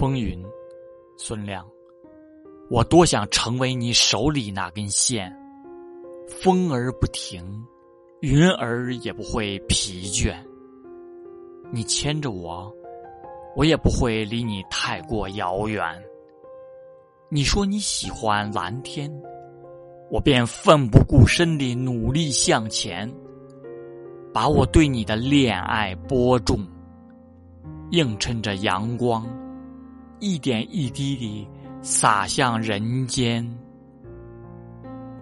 风云，孙亮，我多想成为你手里那根线，风儿不停，云儿也不会疲倦。你牵着我，我也不会离你太过遥远。你说你喜欢蓝天，我便奋不顾身地努力向前，把我对你的恋爱播种。映衬着阳光，一点一滴地洒向人间。